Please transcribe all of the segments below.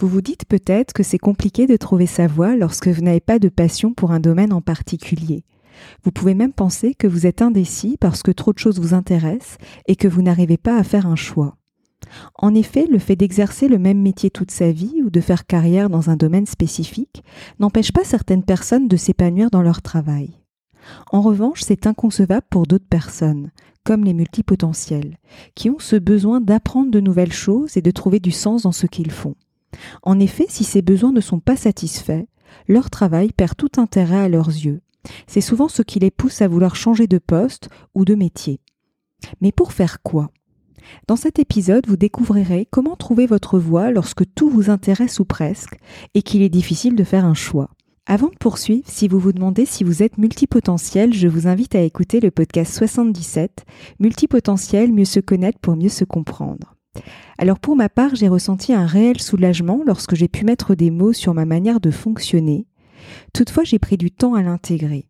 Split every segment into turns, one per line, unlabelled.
Vous vous dites peut-être que c'est compliqué de trouver sa voie lorsque vous n'avez pas de passion pour un domaine en particulier. Vous pouvez même penser que vous êtes indécis parce que trop de choses vous intéressent et que vous n'arrivez pas à faire un choix. En effet, le fait d'exercer le même métier toute sa vie ou de faire carrière dans un domaine spécifique n'empêche pas certaines personnes de s'épanouir dans leur travail. En revanche, c'est inconcevable pour d'autres personnes, comme les multipotentiels, qui ont ce besoin d'apprendre de nouvelles choses et de trouver du sens dans ce qu'ils font. En effet, si ces besoins ne sont pas satisfaits, leur travail perd tout intérêt à leurs yeux c'est souvent ce qui les pousse à vouloir changer de poste ou de métier. Mais pour faire quoi? Dans cet épisode, vous découvrirez comment trouver votre voie lorsque tout vous intéresse ou presque et qu'il est difficile de faire un choix. Avant de poursuivre, si vous vous demandez si vous êtes multipotentiel, je vous invite à écouter le podcast 77, Multipotentiel, mieux se connaître pour mieux se comprendre. Alors pour ma part, j'ai ressenti un réel soulagement lorsque j'ai pu mettre des mots sur ma manière de fonctionner, Toutefois, j'ai pris du temps à l'intégrer.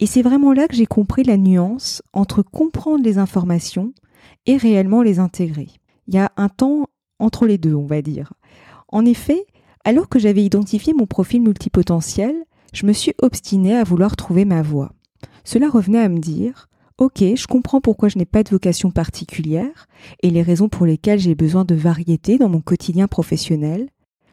Et c'est vraiment là que j'ai compris la nuance entre comprendre les informations et réellement les intégrer. Il y a un temps entre les deux, on va dire. En effet, alors que j'avais identifié mon profil multipotentiel, je me suis obstinée à vouloir trouver ma voie. Cela revenait à me dire Ok, je comprends pourquoi je n'ai pas de vocation particulière et les raisons pour lesquelles j'ai besoin de variété dans mon quotidien professionnel,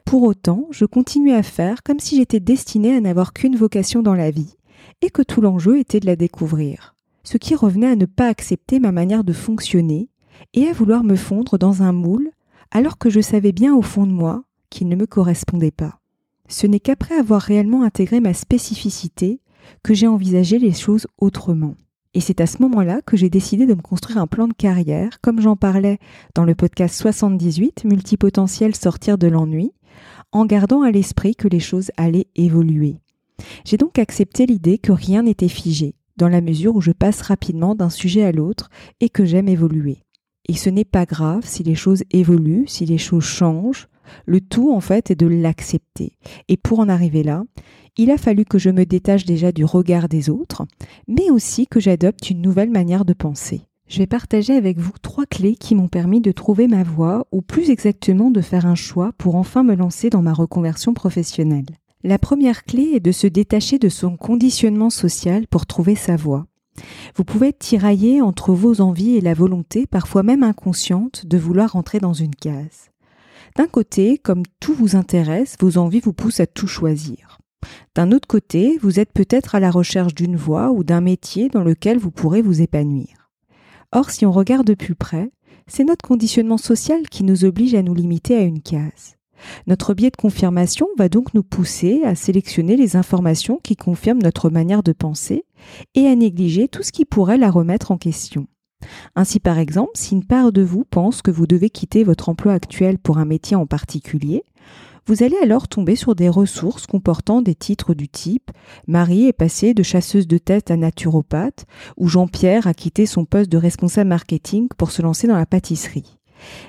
pour autant, je continuais à faire comme si j'étais destinée à n'avoir qu'une vocation dans la vie, et que tout l'enjeu était de la découvrir. Ce qui revenait à ne pas accepter ma manière de fonctionner, et à vouloir me fondre dans un moule, alors que je savais bien au fond de moi qu'il ne me correspondait pas. Ce n'est qu'après avoir réellement intégré ma spécificité que j'ai envisagé les choses autrement. Et c'est à ce moment-là que j'ai décidé de me construire un plan de carrière, comme j'en parlais dans le podcast 78, Multipotentiel sortir de l'ennui, en gardant à l'esprit que les choses allaient évoluer. J'ai donc accepté l'idée que rien n'était figé, dans la mesure où je passe rapidement d'un sujet à l'autre et que j'aime évoluer. Et ce n'est pas grave si les choses évoluent, si les choses changent, le tout en fait est de l'accepter. Et pour en arriver là, il a fallu que je me détache déjà du regard des autres, mais aussi que j'adopte une nouvelle manière de penser je vais partager avec vous trois clés qui m'ont permis de trouver ma voie, ou plus exactement de faire un choix pour enfin me lancer dans ma reconversion professionnelle. La première clé est de se détacher de son conditionnement social pour trouver sa voie. Vous pouvez être tiraillé entre vos envies et la volonté, parfois même inconsciente, de vouloir entrer dans une case. D'un côté, comme tout vous intéresse, vos envies vous poussent à tout choisir. D'un autre côté, vous êtes peut-être à la recherche d'une voie ou d'un métier dans lequel vous pourrez vous épanouir. Or, si on regarde de plus près, c'est notre conditionnement social qui nous oblige à nous limiter à une case. Notre biais de confirmation va donc nous pousser à sélectionner les informations qui confirment notre manière de penser et à négliger tout ce qui pourrait la remettre en question. Ainsi par exemple, si une part de vous pense que vous devez quitter votre emploi actuel pour un métier en particulier, vous allez alors tomber sur des ressources comportant des titres du type Marie est passée de chasseuse de tête à naturopathe ou Jean-Pierre a quitté son poste de responsable marketing pour se lancer dans la pâtisserie.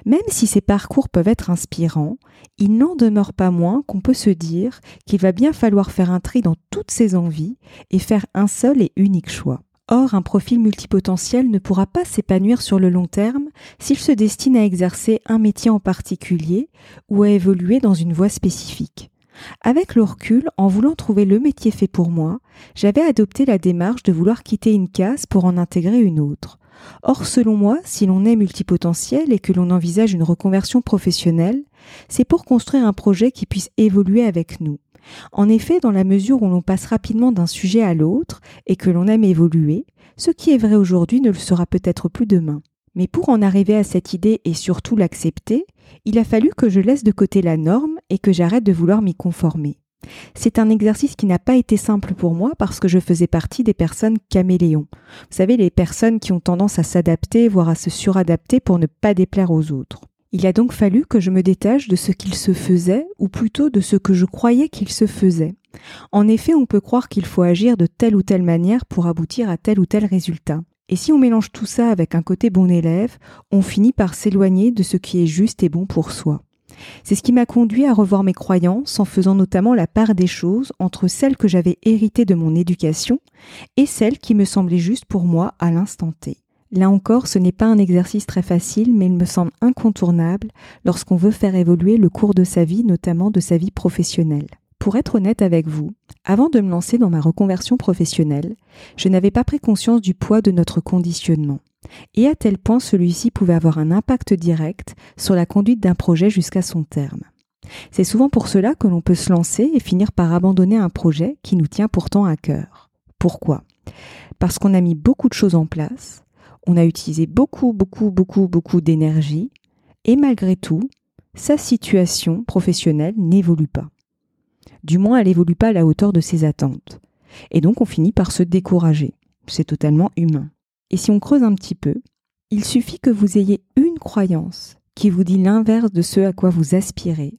Même si ces parcours peuvent être inspirants, il n'en demeure pas moins qu'on peut se dire qu'il va bien falloir faire un tri dans toutes ses envies et faire un seul et unique choix. Or, un profil multipotentiel ne pourra pas s'épanouir sur le long terme s'il se destine à exercer un métier en particulier ou à évoluer dans une voie spécifique. Avec le en voulant trouver le métier fait pour moi, j'avais adopté la démarche de vouloir quitter une case pour en intégrer une autre. Or, selon moi, si l'on est multipotentiel et que l'on envisage une reconversion professionnelle, c'est pour construire un projet qui puisse évoluer avec nous. En effet, dans la mesure où l'on passe rapidement d'un sujet à l'autre et que l'on aime évoluer, Ce qui est vrai aujourd'hui ne le sera peut-être plus demain. Mais pour en arriver à cette idée et surtout l'accepter, il a fallu que je laisse de côté la norme et que j'arrête de vouloir m'y conformer. C'est un exercice qui n'a pas été simple pour moi parce que je faisais partie des personnes caméléons. Vous savez, les personnes qui ont tendance à s'adapter, voire à se suradapter pour ne pas déplaire aux autres. Il a donc fallu que je me détache de ce qu'il se faisait, ou plutôt de ce que je croyais qu'il se faisait. En effet, on peut croire qu'il faut agir de telle ou telle manière pour aboutir à tel ou tel résultat. Et si on mélange tout ça avec un côté bon élève, on finit par s'éloigner de ce qui est juste et bon pour soi. C'est ce qui m'a conduit à revoir mes croyances en faisant notamment la part des choses entre celles que j'avais héritées de mon éducation et celles qui me semblaient justes pour moi à l'instant T. Là encore, ce n'est pas un exercice très facile, mais il me semble incontournable lorsqu'on veut faire évoluer le cours de sa vie, notamment de sa vie professionnelle. Pour être honnête avec vous, avant de me lancer dans ma reconversion professionnelle, je n'avais pas pris conscience du poids de notre conditionnement et à tel point celui-ci pouvait avoir un impact direct sur la conduite d'un projet jusqu'à son terme. C'est souvent pour cela que l'on peut se lancer et finir par abandonner un projet qui nous tient pourtant à cœur. Pourquoi? Parce qu'on a mis beaucoup de choses en place, on a utilisé beaucoup, beaucoup, beaucoup, beaucoup d'énergie, et malgré tout, sa situation professionnelle n'évolue pas. Du moins, elle n'évolue pas à la hauteur de ses attentes. Et donc, on finit par se décourager. C'est totalement humain. Et si on creuse un petit peu, il suffit que vous ayez une croyance qui vous dit l'inverse de ce à quoi vous aspirez.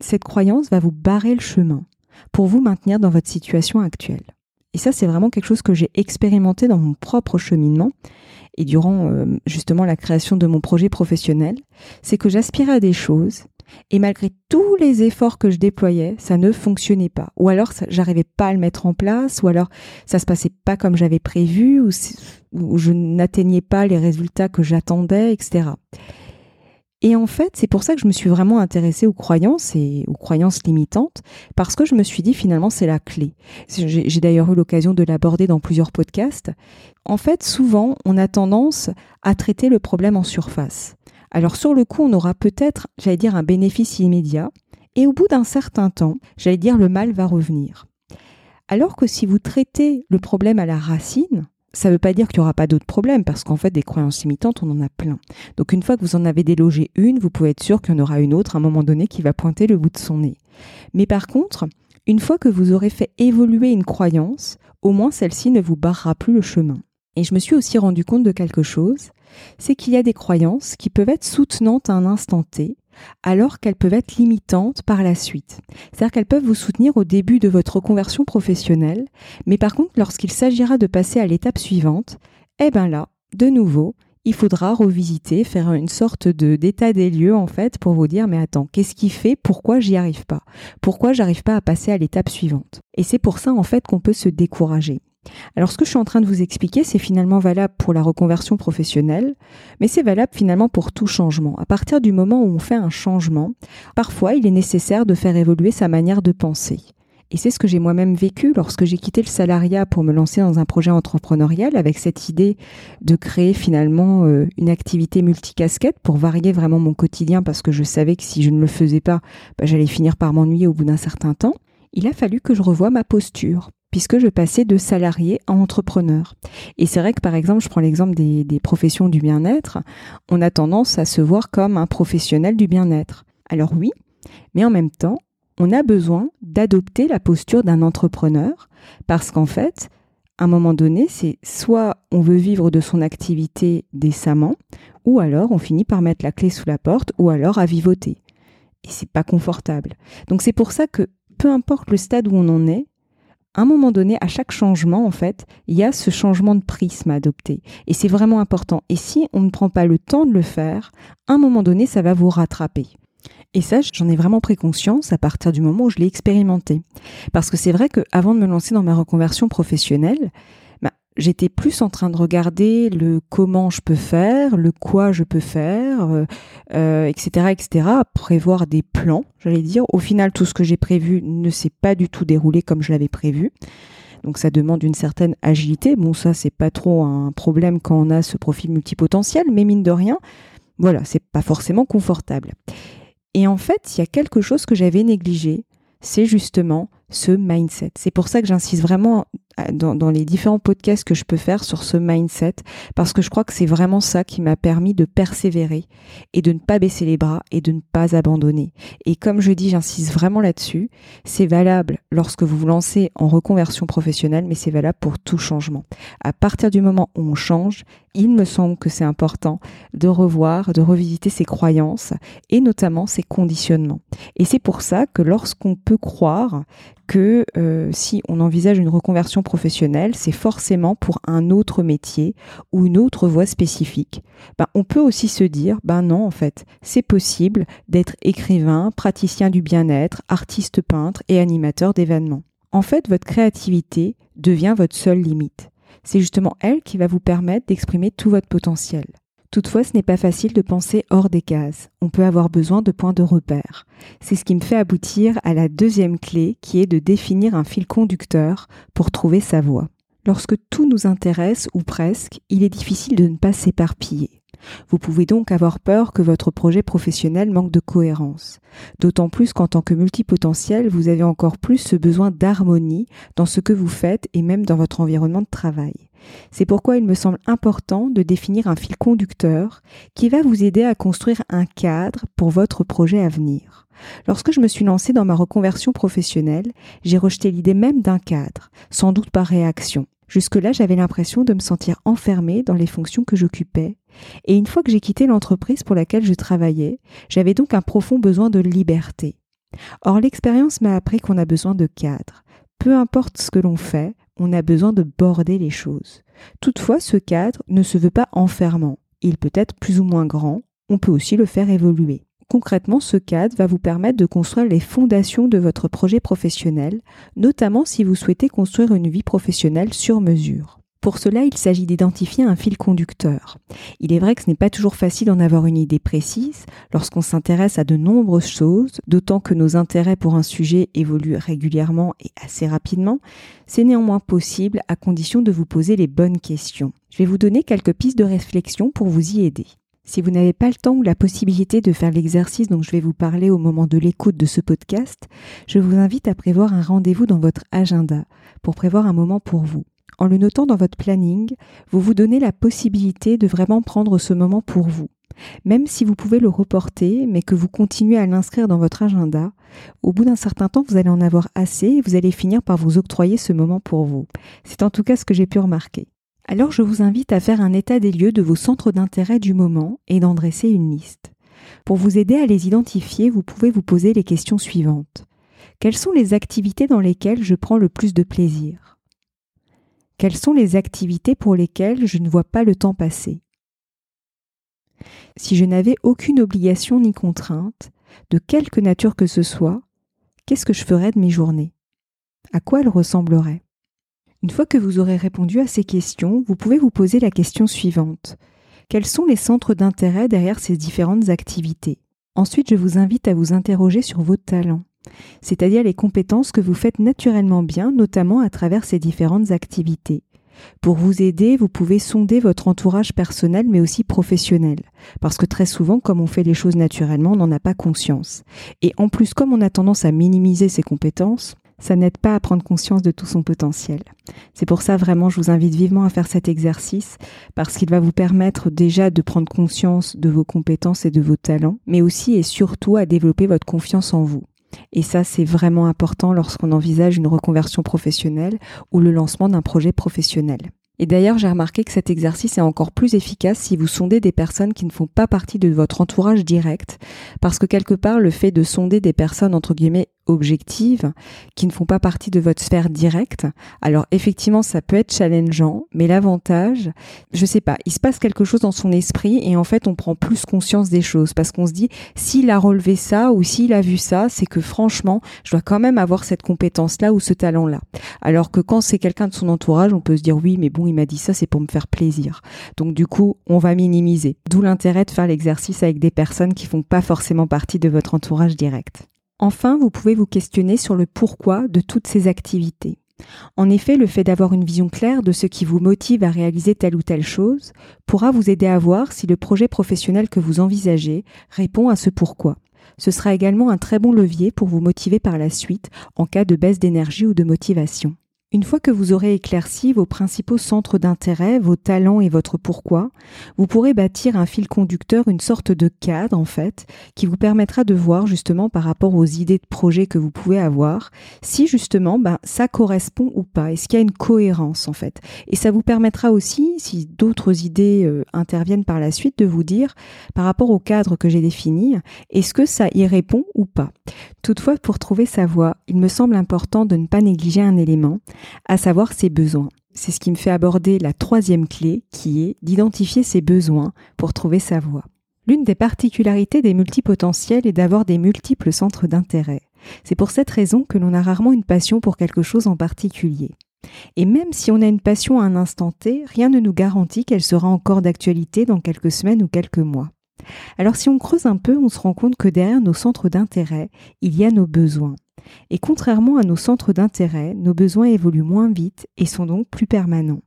Cette croyance va vous barrer le chemin pour vous maintenir dans votre situation actuelle. Et ça, c'est vraiment quelque chose que j'ai expérimenté dans mon propre cheminement et durant euh, justement la création de mon projet professionnel. C'est que j'aspirais à des choses et malgré tous les efforts que je déployais, ça ne fonctionnait pas. Ou alors, j'arrivais pas à le mettre en place, ou alors ça se passait pas comme j'avais prévu, ou, ou je n'atteignais pas les résultats que j'attendais, etc. Et en fait, c'est pour ça que je me suis vraiment intéressée aux croyances et aux croyances limitantes, parce que je me suis dit finalement c'est la clé. J'ai d'ailleurs eu l'occasion de l'aborder dans plusieurs podcasts. En fait, souvent, on a tendance à traiter le problème en surface. Alors sur le coup, on aura peut-être, j'allais dire, un bénéfice immédiat, et au bout d'un certain temps, j'allais dire, le mal va revenir. Alors que si vous traitez le problème à la racine, ça ne veut pas dire qu'il n'y aura pas d'autres problèmes, parce qu'en fait, des croyances limitantes, on en a plein. Donc une fois que vous en avez délogé une, vous pouvez être sûr qu'il y en aura une autre à un moment donné qui va pointer le bout de son nez. Mais par contre, une fois que vous aurez fait évoluer une croyance, au moins celle-ci ne vous barrera plus le chemin. Et je me suis aussi rendu compte de quelque chose, c'est qu'il y a des croyances qui peuvent être soutenantes à un instant T, alors qu'elles peuvent être limitantes par la suite. C'est-à-dire qu'elles peuvent vous soutenir au début de votre reconversion professionnelle, mais par contre, lorsqu'il s'agira de passer à l'étape suivante, eh ben là, de nouveau, il faudra revisiter, faire une sorte de d'état des lieux en fait pour vous dire mais attends, qu'est-ce qui fait pourquoi j'y arrive pas? Pourquoi j'arrive pas à passer à l'étape suivante? Et c'est pour ça en fait qu'on peut se décourager. Alors ce que je suis en train de vous expliquer, c'est finalement valable pour la reconversion professionnelle, mais c'est valable finalement pour tout changement. À partir du moment où on fait un changement, parfois il est nécessaire de faire évoluer sa manière de penser. Et c'est ce que j'ai moi-même vécu lorsque j'ai quitté le salariat pour me lancer dans un projet entrepreneurial avec cette idée de créer finalement euh, une activité multicasquette pour varier vraiment mon quotidien parce que je savais que si je ne le faisais pas, bah, j'allais finir par m'ennuyer au bout d'un certain temps. Il a fallu que je revoie ma posture puisque je passais de salarié à entrepreneur. Et c'est vrai que par exemple, je prends l'exemple des, des, professions du bien-être, on a tendance à se voir comme un professionnel du bien-être. Alors oui, mais en même temps, on a besoin d'adopter la posture d'un entrepreneur, parce qu'en fait, à un moment donné, c'est soit on veut vivre de son activité décemment, ou alors on finit par mettre la clé sous la porte, ou alors à vivoter. Et c'est pas confortable. Donc c'est pour ça que peu importe le stade où on en est, à un moment donné, à chaque changement, en fait, il y a ce changement de prisme à adopter. Et c'est vraiment important. Et si on ne prend pas le temps de le faire, à un moment donné, ça va vous rattraper. Et ça, j'en ai vraiment pris conscience à partir du moment où je l'ai expérimenté. Parce que c'est vrai qu'avant de me lancer dans ma reconversion professionnelle, j'étais plus en train de regarder le comment je peux faire, le quoi je peux faire, euh, etc., euh, etc., prévoir des plans, j'allais dire. Au final, tout ce que j'ai prévu ne s'est pas du tout déroulé comme je l'avais prévu. Donc ça demande une certaine agilité. Bon, ça c'est pas trop un problème quand on a ce profil multipotentiel, mais mine de rien, voilà, c'est pas forcément confortable. Et en fait, il y a quelque chose que j'avais négligé, c'est justement ce mindset. C'est pour ça que j'insiste vraiment dans, les différents podcasts que je peux faire sur ce mindset, parce que je crois que c'est vraiment ça qui m'a permis de persévérer et de ne pas baisser les bras et de ne pas abandonner. Et comme je dis, j'insiste vraiment là-dessus, c'est valable lorsque vous vous lancez en reconversion professionnelle, mais c'est valable pour tout changement. À partir du moment où on change, il me semble que c'est important de revoir, de revisiter ses croyances et notamment ses conditionnements. Et c'est pour ça que lorsqu'on peut croire que euh, si on envisage une reconversion professionnelle, c'est forcément pour un autre métier ou une autre voie spécifique. Ben, on peut aussi se dire, ben non, en fait, c'est possible d'être écrivain, praticien du bien-être, artiste peintre et animateur d'événements. En fait, votre créativité devient votre seule limite. C'est justement elle qui va vous permettre d'exprimer tout votre potentiel. Toutefois, ce n'est pas facile de penser hors des cases. On peut avoir besoin de points de repère. C'est ce qui me fait aboutir à la deuxième clé qui est de définir un fil conducteur pour trouver sa voie. Lorsque tout nous intéresse, ou presque, il est difficile de ne pas s'éparpiller. Vous pouvez donc avoir peur que votre projet professionnel manque de cohérence. D'autant plus qu'en tant que multipotentiel, vous avez encore plus ce besoin d'harmonie dans ce que vous faites et même dans votre environnement de travail. C'est pourquoi il me semble important de définir un fil conducteur qui va vous aider à construire un cadre pour votre projet à venir. Lorsque je me suis lancée dans ma reconversion professionnelle, j'ai rejeté l'idée même d'un cadre, sans doute par réaction. Jusque-là, j'avais l'impression de me sentir enfermée dans les fonctions que j'occupais. Et une fois que j'ai quitté l'entreprise pour laquelle je travaillais, j'avais donc un profond besoin de liberté. Or, l'expérience m'a appris qu'on a besoin de cadre. Peu importe ce que l'on fait, on a besoin de border les choses. Toutefois, ce cadre ne se veut pas enfermant. Il peut être plus ou moins grand, on peut aussi le faire évoluer. Concrètement, ce cadre va vous permettre de construire les fondations de votre projet professionnel, notamment si vous souhaitez construire une vie professionnelle sur mesure. Pour cela, il s'agit d'identifier un fil conducteur. Il est vrai que ce n'est pas toujours facile d'en avoir une idée précise lorsqu'on s'intéresse à de nombreuses choses, d'autant que nos intérêts pour un sujet évoluent régulièrement et assez rapidement. C'est néanmoins possible à condition de vous poser les bonnes questions. Je vais vous donner quelques pistes de réflexion pour vous y aider. Si vous n'avez pas le temps ou la possibilité de faire l'exercice dont je vais vous parler au moment de l'écoute de ce podcast, je vous invite à prévoir un rendez-vous dans votre agenda pour prévoir un moment pour vous. En le notant dans votre planning, vous vous donnez la possibilité de vraiment prendre ce moment pour vous. Même si vous pouvez le reporter, mais que vous continuez à l'inscrire dans votre agenda, au bout d'un certain temps, vous allez en avoir assez et vous allez finir par vous octroyer ce moment pour vous. C'est en tout cas ce que j'ai pu remarquer. Alors je vous invite à faire un état des lieux de vos centres d'intérêt du moment et d'en dresser une liste. Pour vous aider à les identifier, vous pouvez vous poser les questions suivantes. Quelles sont les activités dans lesquelles je prends le plus de plaisir? Quelles sont les activités pour lesquelles je ne vois pas le temps passer? Si je n'avais aucune obligation ni contrainte, de quelque nature que ce soit, qu'est-ce que je ferais de mes journées? À quoi elles ressembleraient? Une fois que vous aurez répondu à ces questions, vous pouvez vous poser la question suivante. Quels sont les centres d'intérêt derrière ces différentes activités? Ensuite, je vous invite à vous interroger sur vos talents, c'est-à-dire les compétences que vous faites naturellement bien, notamment à travers ces différentes activités. Pour vous aider, vous pouvez sonder votre entourage personnel mais aussi professionnel. Parce que très souvent, comme on fait les choses naturellement, on n'en a pas conscience. Et en plus, comme on a tendance à minimiser ses compétences, ça n'aide pas à prendre conscience de tout son potentiel. C'est pour ça vraiment je vous invite vivement à faire cet exercice parce qu'il va vous permettre déjà de prendre conscience de vos compétences et de vos talents, mais aussi et surtout à développer votre confiance en vous. Et ça, c'est vraiment important lorsqu'on envisage une reconversion professionnelle ou le lancement d'un projet professionnel. Et d'ailleurs, j'ai remarqué que cet exercice est encore plus efficace si vous sondez des personnes qui ne font pas partie de votre entourage direct, parce que quelque part, le fait de sonder des personnes, entre guillemets, objectives qui ne font pas partie de votre sphère directe. Alors effectivement, ça peut être challengeant, mais l'avantage, je sais pas, il se passe quelque chose dans son esprit et en fait, on prend plus conscience des choses parce qu'on se dit s'il a relevé ça ou s'il a vu ça, c'est que franchement, je dois quand même avoir cette compétence là ou ce talent là. Alors que quand c'est quelqu'un de son entourage, on peut se dire oui, mais bon, il m'a dit ça, c'est pour me faire plaisir. Donc du coup, on va minimiser. D'où l'intérêt de faire l'exercice avec des personnes qui font pas forcément partie de votre entourage direct. Enfin, vous pouvez vous questionner sur le pourquoi de toutes ces activités. En effet, le fait d'avoir une vision claire de ce qui vous motive à réaliser telle ou telle chose pourra vous aider à voir si le projet professionnel que vous envisagez répond à ce pourquoi. Ce sera également un très bon levier pour vous motiver par la suite en cas de baisse d'énergie ou de motivation. Une fois que vous aurez éclairci vos principaux centres d'intérêt, vos talents et votre pourquoi, vous pourrez bâtir un fil conducteur, une sorte de cadre en fait, qui vous permettra de voir justement par rapport aux idées de projet que vous pouvez avoir, si justement ben, ça correspond ou pas, est-ce qu'il y a une cohérence en fait. Et ça vous permettra aussi, si d'autres idées euh, interviennent par la suite, de vous dire par rapport au cadre que j'ai défini, est-ce que ça y répond ou pas. Toutefois, pour trouver sa voie, il me semble important de ne pas négliger un élément, à savoir ses besoins. C'est ce qui me fait aborder la troisième clé qui est d'identifier ses besoins pour trouver sa voie. L'une des particularités des multipotentiels est d'avoir des multiples centres d'intérêt. C'est pour cette raison que l'on a rarement une passion pour quelque chose en particulier. Et même si on a une passion à un instant T, rien ne nous garantit qu'elle sera encore d'actualité dans quelques semaines ou quelques mois. Alors si on creuse un peu, on se rend compte que derrière nos centres d'intérêt, il y a nos besoins. Et contrairement à nos centres d'intérêt, nos besoins évoluent moins vite et sont donc plus permanents.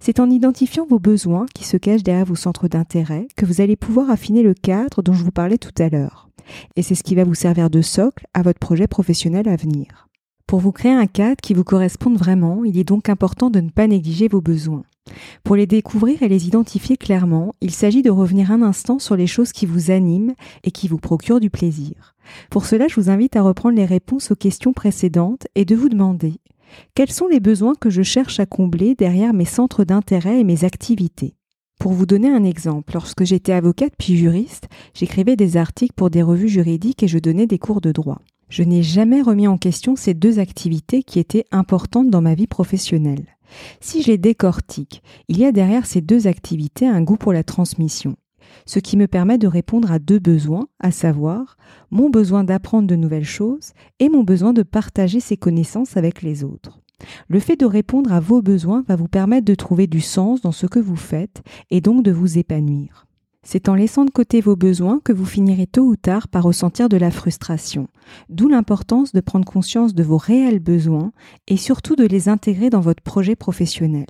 C'est en identifiant vos besoins qui se cachent derrière vos centres d'intérêt que vous allez pouvoir affiner le cadre dont je vous parlais tout à l'heure. Et c'est ce qui va vous servir de socle à votre projet professionnel à venir. Pour vous créer un cadre qui vous corresponde vraiment, il est donc important de ne pas négliger vos besoins. Pour les découvrir et les identifier clairement, il s'agit de revenir un instant sur les choses qui vous animent et qui vous procurent du plaisir. Pour cela, je vous invite à reprendre les réponses aux questions précédentes et de vous demander quels sont les besoins que je cherche à combler derrière mes centres d'intérêt et mes activités? Pour vous donner un exemple, lorsque j'étais avocate puis juriste, j'écrivais des articles pour des revues juridiques et je donnais des cours de droit. Je n'ai jamais remis en question ces deux activités qui étaient importantes dans ma vie professionnelle. Si je les décortique, il y a derrière ces deux activités un goût pour la transmission, ce qui me permet de répondre à deux besoins, à savoir mon besoin d'apprendre de nouvelles choses et mon besoin de partager ces connaissances avec les autres. Le fait de répondre à vos besoins va vous permettre de trouver du sens dans ce que vous faites et donc de vous épanouir. C'est en laissant de côté vos besoins que vous finirez tôt ou tard par ressentir de la frustration, d'où l'importance de prendre conscience de vos réels besoins et surtout de les intégrer dans votre projet professionnel.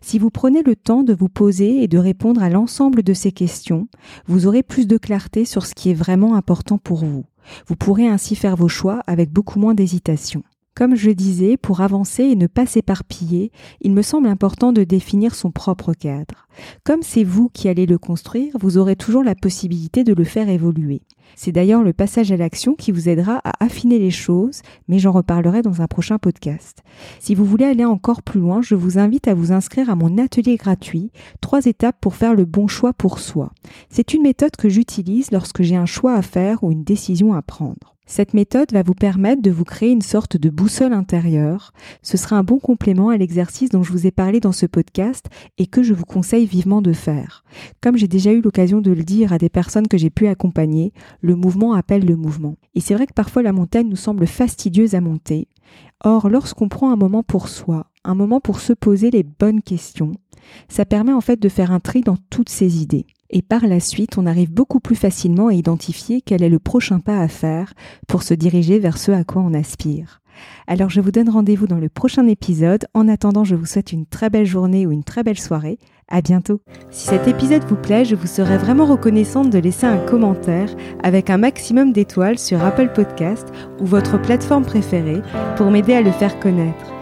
Si vous prenez le temps de vous poser et de répondre à l'ensemble de ces questions, vous aurez plus de clarté sur ce qui est vraiment important pour vous. Vous pourrez ainsi faire vos choix avec beaucoup moins d'hésitation. Comme je disais, pour avancer et ne pas s'éparpiller, il me semble important de définir son propre cadre. Comme c'est vous qui allez le construire, vous aurez toujours la possibilité de le faire évoluer. C'est d'ailleurs le passage à l'action qui vous aidera à affiner les choses, mais j'en reparlerai dans un prochain podcast. Si vous voulez aller encore plus loin, je vous invite à vous inscrire à mon atelier gratuit, trois étapes pour faire le bon choix pour soi. C'est une méthode que j'utilise lorsque j'ai un choix à faire ou une décision à prendre. Cette méthode va vous permettre de vous créer une sorte de boussole intérieure. Ce sera un bon complément à l'exercice dont je vous ai parlé dans ce podcast et que je vous conseille vivement de faire. Comme j'ai déjà eu l'occasion de le dire à des personnes que j'ai pu accompagner, le mouvement appelle le mouvement. Et c'est vrai que parfois la montagne nous semble fastidieuse à monter. Or, lorsqu'on prend un moment pour soi, un moment pour se poser les bonnes questions, ça permet en fait de faire un tri dans toutes ces idées et par la suite on arrive beaucoup plus facilement à identifier quel est le prochain pas à faire pour se diriger vers ce à quoi on aspire. Alors je vous donne rendez-vous dans le prochain épisode. En attendant, je vous souhaite une très belle journée ou une très belle soirée. À bientôt. Si cet épisode vous plaît, je vous serais vraiment reconnaissante de laisser un commentaire avec un maximum d'étoiles sur Apple Podcast ou votre plateforme préférée pour m'aider à le faire connaître.